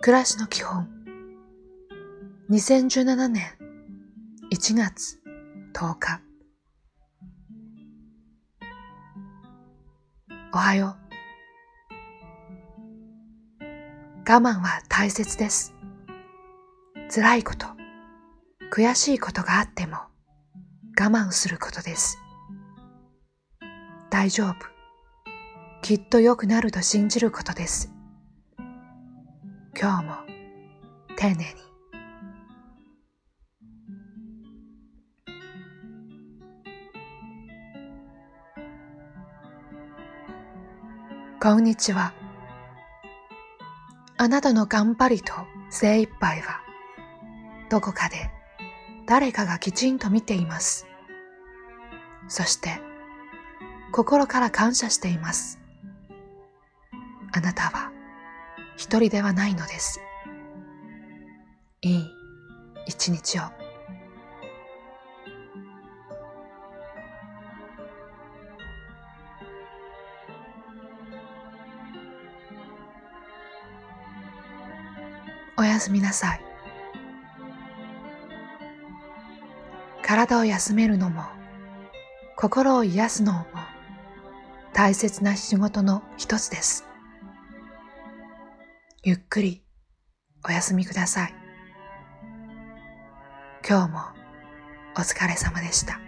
暮らしの基本。2017年1月10日。おはよう。我慢は大切です。辛いこと悔しいことがあっても我慢することです。大丈夫。きっと良くなると信じることです。今日も丁寧にこんにちは。あなたの頑張りと精一杯は、どこかで誰かがきちんと見ています。そして、心から感謝しています。あなたは一人ではないのです。いい一日を。おやすみなさい。体を休めるのも、心を癒すのも、大切な仕事の一つです。ゆっくりお休みください。今日もお疲れ様でした。